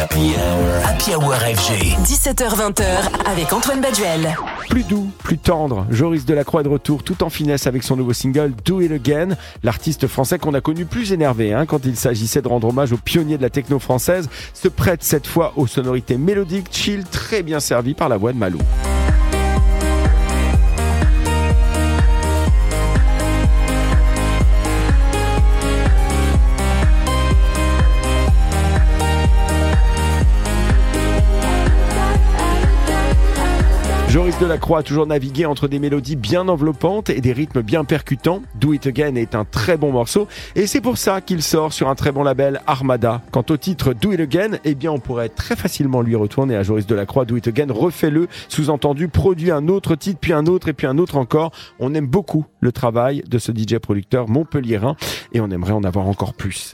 Happy Hour. Happy Hour FG. 17h20h avec Antoine Baduel. Plus doux, plus tendre, Joris Delacroix est de retour tout en finesse avec son nouveau single Do It Again. L'artiste français qu'on a connu plus énervé hein, quand il s'agissait de rendre hommage aux pionniers de la techno française se prête cette fois aux sonorités mélodiques, chill, très bien servies par la voix de Malou. Joris Delacroix a toujours navigué entre des mélodies bien enveloppantes et des rythmes bien percutants. Do It Again est un très bon morceau et c'est pour ça qu'il sort sur un très bon label Armada. Quant au titre Do It Again, eh bien on pourrait très facilement lui retourner à Joris Delacroix. Do It Again, refait-le, sous-entendu, produit un autre titre, puis un autre et puis un autre encore. On aime beaucoup le travail de ce DJ producteur montpelliérain et on aimerait en avoir encore plus.